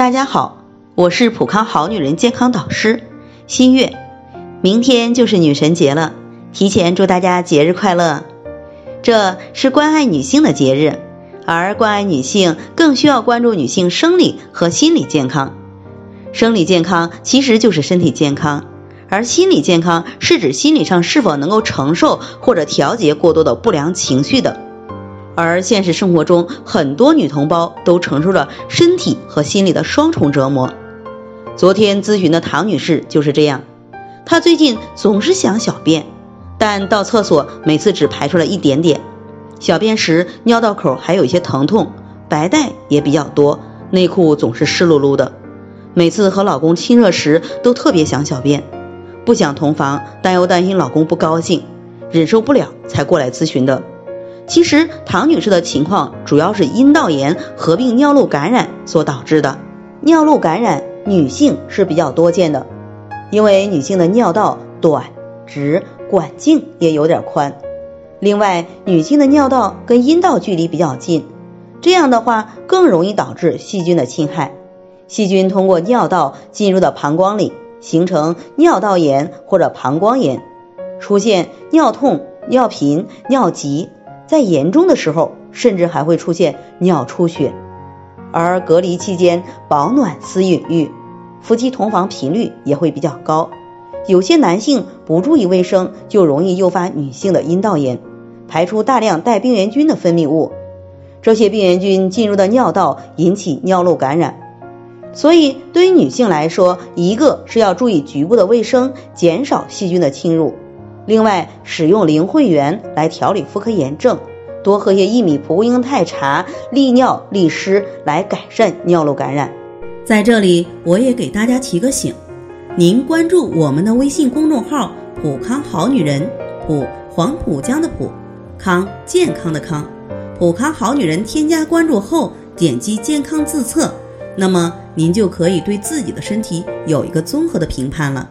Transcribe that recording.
大家好，我是普康好女人健康导师新月。明天就是女神节了，提前祝大家节日快乐。这是关爱女性的节日，而关爱女性更需要关注女性生理和心理健康。生理健康其实就是身体健康，而心理健康是指心理上是否能够承受或者调节过多的不良情绪的。而现实生活中，很多女同胞都承受着身体和心理的双重折磨。昨天咨询的唐女士就是这样，她最近总是想小便，但到厕所每次只排出了一点点，小便时尿道口还有一些疼痛，白带也比较多，内裤总是湿漉漉的。每次和老公亲热时都特别想小便，不想同房，但又担心老公不高兴，忍受不了才过来咨询的。其实唐女士的情况主要是阴道炎合并尿路感染所导致的。尿路感染女性是比较多见的，因为女性的尿道短、直，管径也有点宽。另外，女性的尿道跟阴道距离比较近，这样的话更容易导致细菌的侵害。细菌通过尿道进入到膀胱里，形成尿道炎或者膀胱炎，出现尿痛、尿频、尿急。在严重的时候，甚至还会出现尿出血，而隔离期间保暖思隐欲，夫妻同房频率也会比较高。有些男性不注意卫生，就容易诱发女性的阴道炎，排出大量带病原菌的分泌物，这些病原菌进入的尿道，引起尿路感染。所以，对于女性来说，一个是要注意局部的卫生，减少细菌的侵入。另外，使用灵慧元来调理妇科炎症，多喝些薏米蒲公英肽茶利尿利湿，来改善尿路感染。在这里，我也给大家提个醒：您关注我们的微信公众号“普康好女人”，普黄浦江的普康健康的康，普康好女人添加关注后，点击健康自测，那么您就可以对自己的身体有一个综合的评判了。